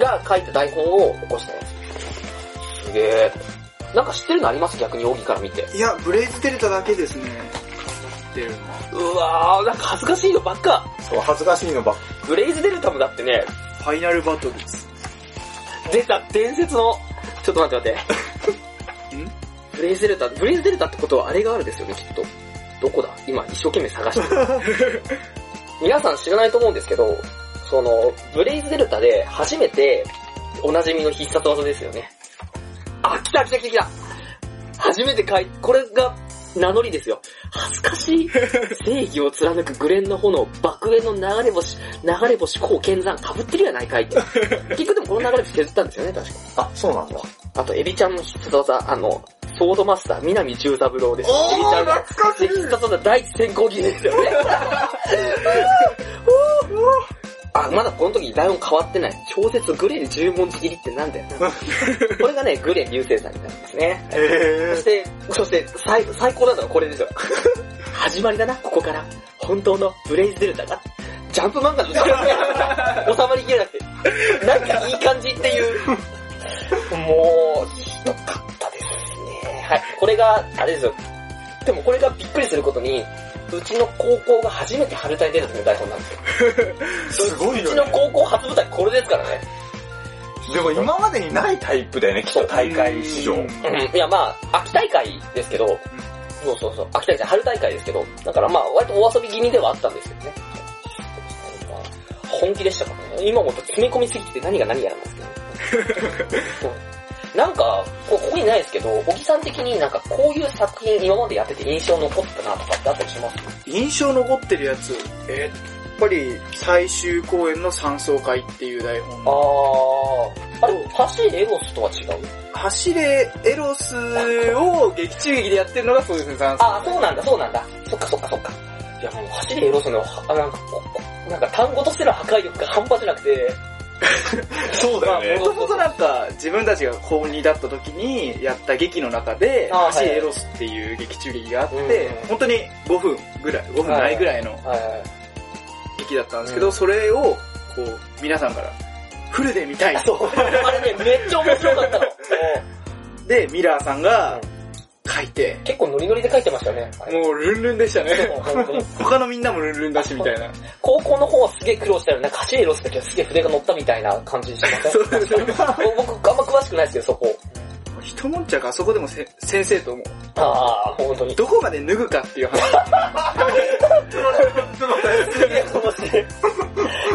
が書いた台本を起こしたやつ。すげえ。なんか知ってるのあります？逆にオギから見て。いや、ブレイズデルタだけですね。知ってるのは。うわー、なんか恥ずかしいのばっか。ー、そう、恥ずかしいのばっか。ブレイズデルタもだってね、ファイナルバトルズ。出た伝説の、ちょっと待って待って。ん？ブレイズデルタ、ブレイズデルタってことはあれがあるですよね、きっと。どこだ？今一生懸命探してる。皆さん知らないと思うんですけど、その、ブレイズデルタで初めて、おなじみの必殺技ですよね。あ、来た来た来た来た初めて書い、これが名乗りですよ。恥ずかしい。正義を貫くグレンの炎、爆炎の流れ星、流れ星、こう剣山、被ってるやないかいって。結局でもこの流れ星削ったんですよね、確か。あ、そうなんだ。あと、エビちゃんの必殺技、あの、ソードマスター、南十三郎です。エビちゃんが懐かしい必殺技第一先行技ですよね。あ、まだこの時台本変わってない。超絶グレン十文字切りってなんだよな。これがね、グレン流星さんになるんですね。へそして、そして、最、最高なのはこれですよ。始まりだな、ここから。本当のブレイズデルタが。ジャンプ漫画の 収まりきれなくて。なんかいい感じっていう。もう、ひどかったですね。はい。これが、あれですよ。でもこれがびっくりすることに、うちの高校が初めて春隊出た時の台本なんですよ。すごいうちよね。の高校初舞台これですからね。でも今までにないタイプだよね、きっと大会史上。いやまあ、秋大会ですけど、そうそうそう、秋大会、春大会ですけど、だからまあ、割とお遊び気味ではあったんですよね。本気でしたからね。今も詰め込みすぎて何が何やらなんですけど、なんか、こここにないですけど、小木さん的になんかこういう作品今までやってて印象残ったなとかってあったりします？印象残ってるやつ、えーやっぱり最終公演の三層会っていう台本。あー、あれ、走れエロスとは違う？走れエロスを劇中劇でやってるのがそうですね、三層あ、そうなんだ、そうなんだ。そっかそっかそっか。いやもう走れエロスの、あなんかなんか単語としての破壊力が半端じゃなくて、そうまあ、もともとなんか、自分たちが高2だった時にやった劇の中で、あー走れエロスっていう劇中劇があって、うん本当に5分ぐらい、5分ないぐらいの劇だったんですけど、うんそれを、こう、皆さんから、フルで見たい。そう。あれね、めっちゃ面白かったの。で、ミラーさんが書いて、結構ノリノリで書いてましたよね。もうルンルンでしたね。他のみんなもルンルンだしみたいな。高校の方はすげえ苦労したよね。なんか走れエロスだけはすげえ筆が乗ったみたいな感じしません？そうですね。僕、あんま詳しくないですけど、そこ。一悶着あそこでもせ先生とも、ああ、本当に。どこまで脱ぐかっていう話。すげえ面白い。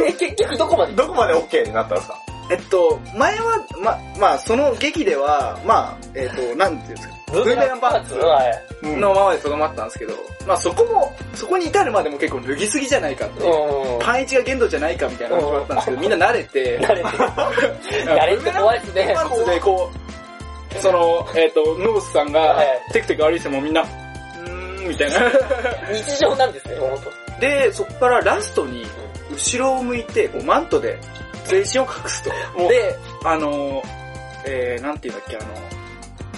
え、結局どこまで？どこまで OK になったんですか？えっと、前は、ま、まあその劇では、まあ、えっと、なんていうんですか、ブーメランパンツのままでとどまったん。ですけど、まあそこも、そこに至るまでも結構脱ぎすぎじゃないかっていう。うん。パンイチが限度じゃないかみたいな話もあったん。ですけど、みん。な慣れて、慣れてる。慣れて怖いですね。パンツでこう、その、えっ、と、ノースさん。がはい、テクテク歩いてもみん。な、うーん、みたいな。日常なん。ですね、本当。で、そこからラストに、後ろを向いて、こうマントで全身を隠すと。で、あの、えー、なん。ていうん。だっけ、あの、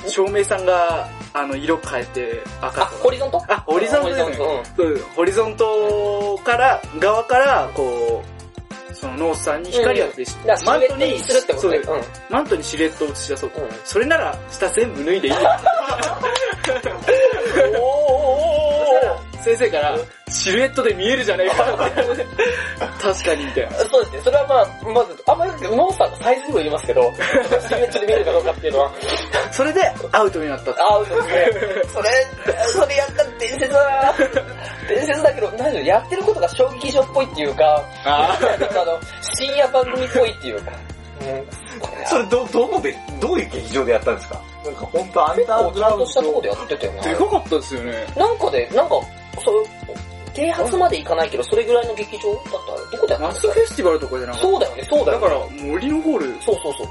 照明さんが、あの、色変えて赤あ、とホリゾント？あ、ホリゾントですねホリゾントそうホリゾントから、側から、こう、そのノースさんに光を当てて、だからマントにシルエットにするってことね。そうマントにシルエットを映し出そうと。うんそれなら、下全部脱いでいい。おー先生から、シルエットで見えるじゃねえか。確かに、みたいな。そうですね。それはまあ、まず、あんまりノースさんのサイズにも言いますけど、シルエットで見えるかどうかっていうのは、それで、アウトになった。アウトですね。それ、それやったら伝説だな伝説だけど、何でしょう、やってることが衝撃場っぽいっていうか、あの、深夜番組っぽいっていうか、それど、どこで、どういう劇場でやったんですか？なんか本当アンダーグラウンドとしたとこでやってたよね。でかかったですよね。なんかで、なんか、そう、啓発まで行かないけど、それぐらいの劇場だったら、どこでやったんですか？マスフェスティバルとかじゃなかったそうだよね、そうだよね。だから、森のホール、そうそうそう。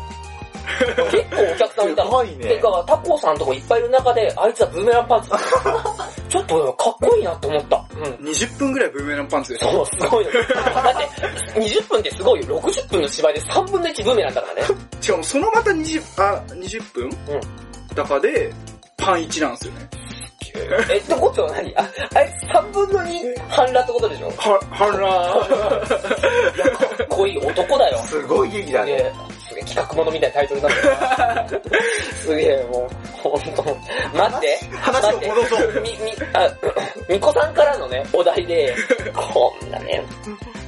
結構お客さんいたの。すごいねてか、タコさんとこいっぱいいる中で、あいつはブーメランパンツ。ちょっとかっこいいなって思った。うん。20分ぐらいブーメランパンツでしょそう、すごいよ。だって、20分ってすごいよ。60分の芝居で3分の1ブーメランだからね。しかもそのまた20、あ、20分うん。だかで、パン1なんですよね。え、ってことは何？あ、あいつ3分の2半裸ってことでしょ？は、はら いや、かっこいい男だよ。すごい劇だね。すげえ、企画ものみたいなタイトルになってる。すげえ、もう、ほんと。待って。話を戻そう。み、み、あ、みこさんからのね、お題で、こんなね。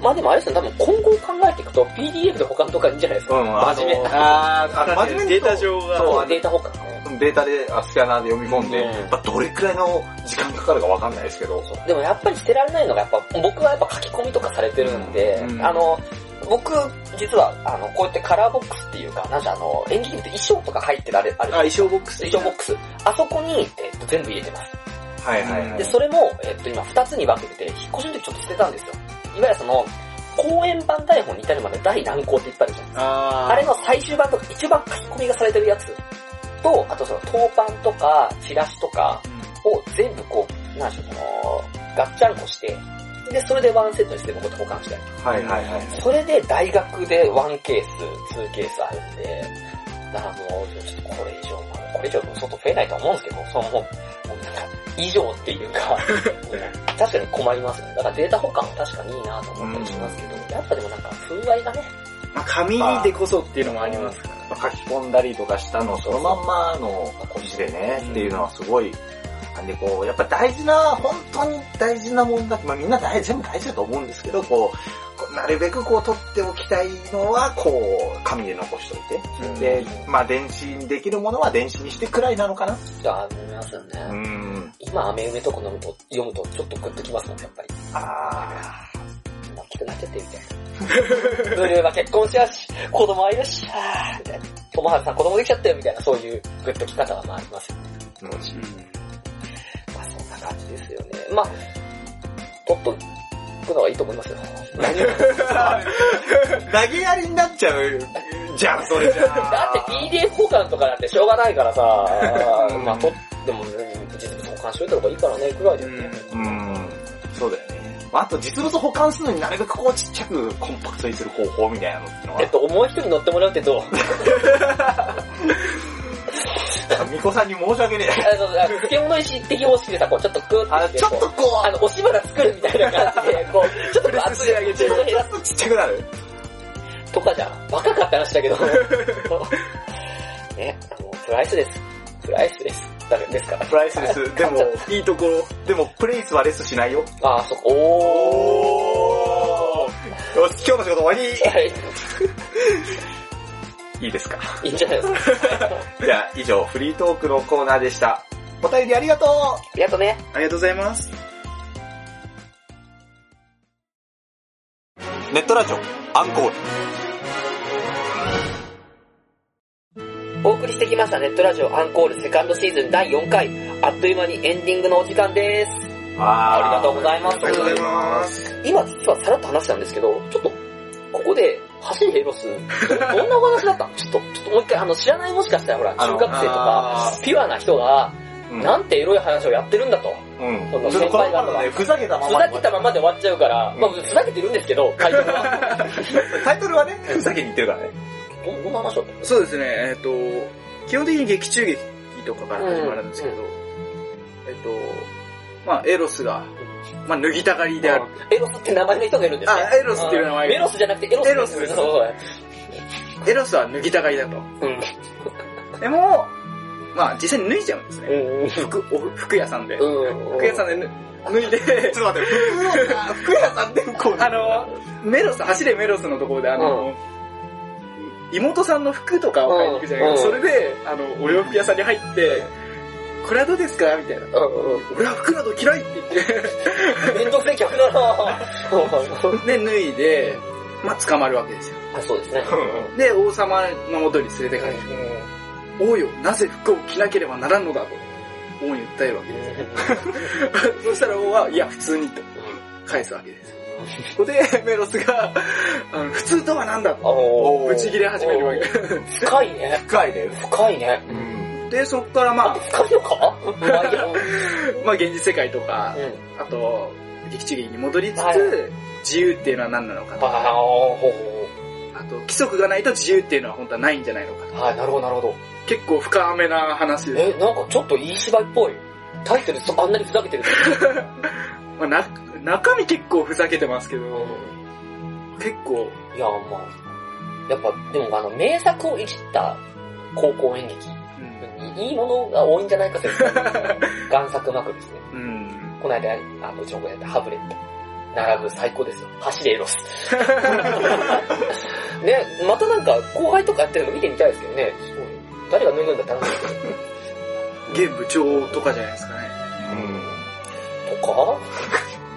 まあでもあれですよ、多分今後考えていくと PDF で保管とかいいんじゃないですか。うん、あ真面目の、あー、真面目にデータ上が。そうデータ保管。データであスキャナーで読み込んで、うんまあ、どれくらいの時間かかるかわかんないですけど、でもやっぱり捨てられないのがやっぱ、僕はやっぱ書き込みとかされてるんで、うんあの、僕、実は、あの、こうやってカラーボックスっていうか、なんかあの、演劇部って衣装とか入ってるあれ、あるあ、衣装ボックス。衣装ボックス。あそこに、えっと、全部入れてます。はいはいはいで、。それも、えっと、今二つに分けてて、引っ越しの時ちょっと捨てたんですよ。いわゆるその、公演版台本に至るまで第何項っていっぱいあるじゃないですか。あれの最終版とか一番書き込みがされてるやつと、あとその当版とかチラシとかを全部こう、なんでしょう、その、ガッチャンコして、で、それでワンセットにして僕と保管してある。はいはいはい。それで大学でワンケース、ツーケースあるんで、だからもう、ちょっとこれ以上、まあこれ以上も相当増えないとは思うんですけど、そのもう、以上っていうか、うん確かに困りますね。だからデータ保管は確かにいいなと思ったりしますけど、やっぱでもなんか風合いがね、まあ、紙でこそっていうのもありますから。まあ書き込んだりとかしたのをそのまんまの字でね、っていうのはすごい、なんでこう、やっぱ大事な、本当に大事なもんだって、まあみんな大全部大事だと思うんですけど、こう、なるべくこう取っておきたいのは、こう、紙で残しといて、で、まあ電子にできるものは電子にしてくらいなのかな。じゃあ、思いますよね。うん。今、飴梅とか飲むと、読むとちょっとグッときますもん、やっぱり。あ大きくなっちゃってみたいな。ブルーは結婚しやし、子供はいるし、みたいな。友春さん子供できちゃったよ、みたいな、そういうグッとき方はまあありますよね。ーうんですよね。まあ、取っとくのがいいと思いますよ。投げやりになっちゃうじゃん、それじゃだって PDF 交換とかだってしょうがないからさ、うんまあ取っても、ね、実物交換しといた方がいいからね、ぐらいだよね。うん、そうだよね。あと実物保管するのになるべくこうちっちゃくコンパクトにする方法みたいなのってのはえっ、と、重い人に乗ってもらうってどう？みこさんに申し訳ねえ。あの、漬物石的方式でさ、こう、ちょっとクーってちょっとこあの、押し花作るみたいな感じで、こう、ちょっとこう圧で上げて、う、ちょっとちっちゃくなる。とかじゃん。バカかって話だけど。ね、あの、プライスです。プライスです。誰ですか？ら。プライスレス。でも、いいところ。でもプレイスはレスしないよ。あー、そっか。おー。よし、今日の仕事終わりはい。いいですか？いいんじゃないですか？じゃあ、以上、フリートークのコーナーでした。お便りありがとうありがとうね。ありがとうございます。ネットラジオ、アンコール。お送りしてきましたネットラジオアンコールセカンドシーズン第4回。あっという間にエンディングのお時間です。ありがとうございますありがとうございます。今実はさらっと話したんですけど、ちょっと、ここで、走りエロス、どどんなお話だった？の ちょっと、ちょっともう一回、あの、知らないもしかしたらほら、中学生とか、ピュアな人が、うんなんてエロい話をやってるんだと。うん。そのちょっとこの先輩方がね、ふざけたまま。ふざけたままで終わっちゃうから、まあ、ふざけてるんですけど、タイトルは。タイトルはね、ふざけに言ってるからね。どどんな話だった？のそうですね、えっ、と、基本的に劇中劇とかから始まるんですけど、うんえっ、と、まあエロスが、まあ脱ぎたがりである。エロスって名前の人がいるんですね。あエロスっていう名前メロスじゃなくてエロス。エロスエロスは脱ぎたがりだと。うん。でも、まあ実際に脱いじゃうんですね。うん。服、お服屋さんで。うん。服屋さんで脱脱いで、ちょっと待って、服屋さんでこう、あの、メロス、走れメロスのところで、あの、妹さんの服とかを買いに行くじゃないですか。うんそれで、あの、お洋服屋さんに入って、これはどうですかみたいな。うん。俺は服など嫌いって言って、めんどくせえ客だなで、脱いで、まあ捕まるわけですよ。あ、そうですね。で、王様の元に連れて帰る。王よ、なぜ服を着なければならんのだと、王に訴えるわけです。そしたら王は、いや、普通にと。返すわけです。ここでメロスが、あの普通とは何だと、ぶち切れ始めるわけ。深いね。深いね。深いね。うん。で、そこからま深いのか まあ現実世界とか、うん。あと、劇中劇に戻りつつ、はい自由っていうのは何なのかとあか、あ、と、規則がないと自由っていうのは本当はないんじゃないのかとう。はい、なるほど、なるほど。結構深めな話でえ、なんかちょっといい芝居っぽい。タイトルそあんなにふざけてる まあ、な中身結構ふざけてますけど、の結構、いや、まあ、やっぱ、でもあの、名作をいじった高校演劇。うん。いいものが多いんじゃないかという 贋作幕ですね。うん。この間、あの、うちの子やったハブレット。並ぶ最高ですよ。走れエロス。ね、またなんか後輩とかやってるの見てみたいですけどね。誰が脱ぐんだったらなんですけ現部長とかじゃないですかね。うん。ど。とか？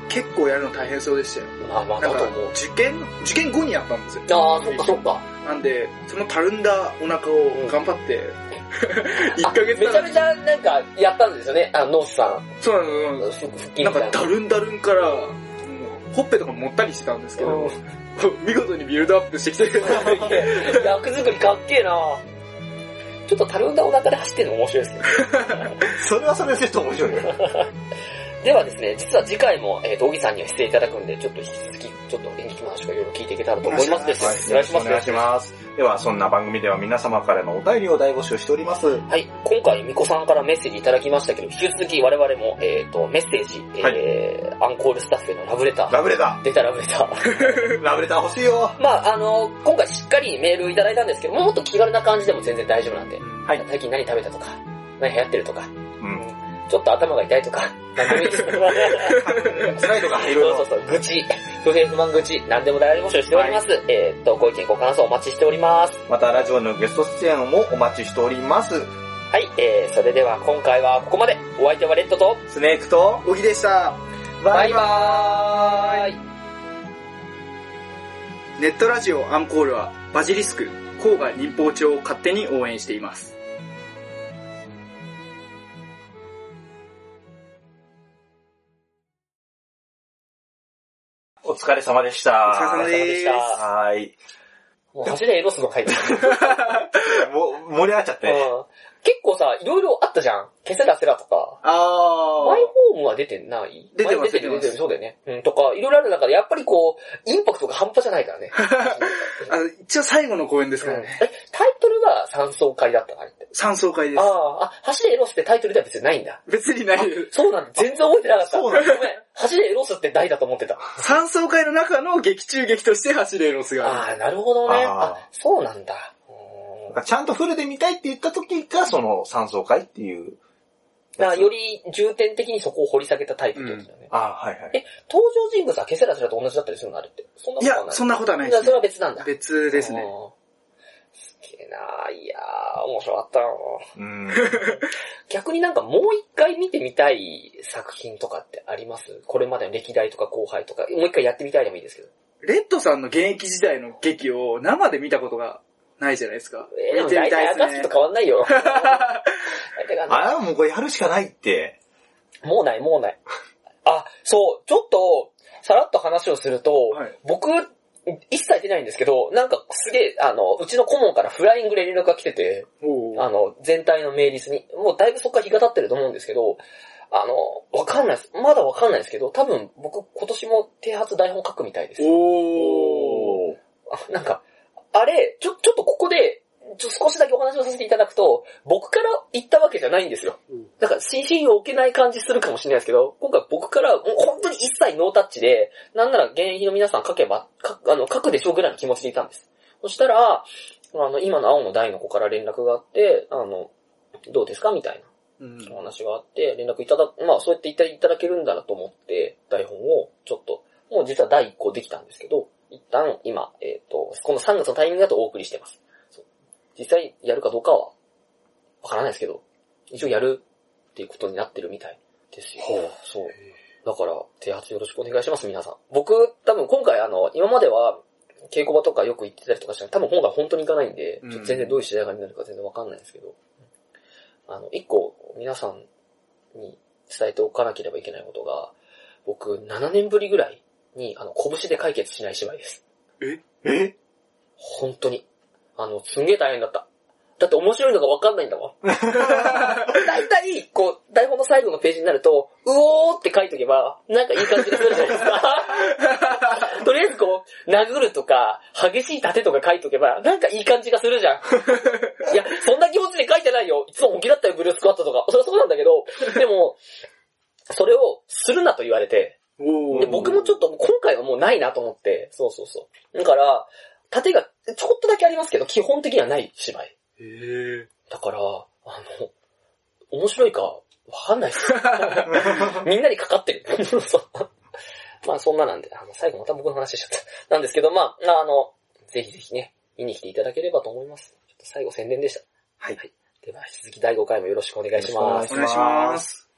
結構やるの大変そうでしたよ。まあまあだと思う。、受験、受験後にやったんですよ。ああ、そっかそっか。なんで、そのたるんだお腹を頑張って、1あヶ月めちゃめちゃなんかやったんですよね。あの、ノースさん。そうなの、そうなの腹腹筋みなんかたいな。だるんだるんから、ほっぺとか持ったりしてたんですけど、うん 見事にビルドアップしてきて、役作りかっけえなちょっとたるんだお腹で走ってるの面白いですけど。それはそれでちょっと面白いよ。ではですね、実は次回も、えっ、と、小木さんには出演いただくんで、ちょっと引き続き、ちょっと演劇の話とかいろいろ聞いていけたらと思いますです。はい、お願いします。お願いします。では、そんな番組では皆様からのお便りを大募集しております。はい、今回、みこさんからメッセージいただきましたけど、引き続き我々も、えっ、と、メッセージ、えーアンコールスタッフへのラブレター。ラブレタ出たラブレター。ー。ラブレター欲しいよ。まああの、今回しっかりメールいただいたんですけど、もっと気軽な感じでも全然大丈夫なんで、はい最近何食べたとか、何流行ってるとか、うん。ちょっと頭が痛いとか、何でもいいです。辛いとか、いろいろそうそう。そう、愚痴、不平不満愚痴、何でも大募集しております。えーっと、ご意見ご感想お待ちしております。また、ラジオのゲスト出演もお待ちしております。はい、えー、それでは今回はここまで。お相手はレッドと、スネークと、小木でした。バイバーイネットラジオアンコールはバジリスク、郊外民放庁を勝手に応援しています。お疲れ様でした。お疲れ様でしたはーい。もう走れエロスの回だ。もう、盛り上がっちゃって。うん結構さ、いろいろあったじゃん。消せらせらとか。あマイホームは出てない？出てます出てる、出てる、そうだよね。うん、とか、いろいろある中で、やっぱりこう、インパクトが半端じゃないからね。あの、一応最後の公演ですからね。え、タイトルが三層会だったのあれって。三層会です。ああ、あ、走れエロスってタイトルでは別にないんだ。別にない。そうなんだ。全然覚えてなかった。そうなんごめん。走れエロスって大だと思ってた？三層会の中の劇中劇として走れロスがある。ああ、なるほどね。あーあ、そうなんだ。ちゃんとフルで見たいって言った時が、その、三層会っていう。だからより重点的にそこを掘り下げたタイプってことだよね。あはいはい。え、登場人物は消せらせらと同じだったりするのあれって。そんないことはな、いやそんなことはないですね。は別なんだ。別ですね。すげえないやー、面白かったなうん。逆になんかもう一回見てみたい作品とかってあります？これまでの歴代とか後輩とか、もう一回やってみたいでもいいですけど。レッドさんの現役時代の劇を生で見たことがないじゃないですか。えー、でも見てみ大体たいですねと。変わんないよ。あもうこれやるしかないって。もうない、もうない。あ、そう、ちょっと、さらっと話をすると、はい僕、一切出ないんですけど、なんかすげえ、あの、うちの顧問からフライングで連絡が来てて、あの、全体のメイリスに、もうだいぶそこから日が経ってると思うんですけど、あの、わかんないです。まだわかんないですけど、多分僕今年も提発台本書くみたいです。おー。あなんか、あれ、ちょ、ちょっとここで、ちょ少しだけお話をさせていただくと、僕から言ったわけじゃないんですよ。だから、信心を置けない感じするかもしれないですけど、今回僕から、もう本当に一切ノータッチで、なんなら現役の皆さん書けば、かあの、書くでしょうぐらいの気持ちでいたんです。そしたら、あの、今の青の大の子から連絡があって、あの、どうですかみたいうんなお話があって、連絡いただ、まあそうやって言っていただけるんだなと思って、台本をちょっと、もう実は第1個できたんですけど、一旦今、えっ、と、この3月のタイミングだとお送りしてます。実際やるかどうかは、わからないですけど、一応やるっていうことになってるみたいですよ。そう。だから、手発よろしくお願いします、皆さん。僕、多分今回あの、今までは、稽古場とかよく行ってたりとかしたら、多分今回本当に行かないんで、全然どういう試合がになるか全然わかんないんですけど、あの、一個、皆さんに伝えておかなければいけないことが、僕、7年ぶりぐらいに、あの、拳で解決しない芝居です。え？本当に。あの、すんげえ大変だった。だって面白いのがわかんないんだもん。大体、こう、台本の最後のページになると、うおーって書いとけば、なんかいい感じがするじゃないですか。とりあえずこう、殴るとか、激しい盾とか書いとけば、なんかいい感じがするじゃん。いや、そんな気持ちで書いてないよ。いつも本気だったよ、ブルースクワットとか。それはそうなんだけど、でも、それをするなと言われて、おで、僕もちょっと今回はもうないなと思って、そうそうそう。だから、盾がちょこっとだけありますけど、基本的にはない芝居。へーだから、あの、面白いかわかんないっす。みんなにかかってる。そ うまあそんななんで、あの、最後また僕の話しちゃった。なんですけど、まあ、あの、ぜひぜひね、見に来ていただければと思います。ちょっと最後宣伝でした。はい。では、引き続き第5回もよろしくお願いします。お願いします。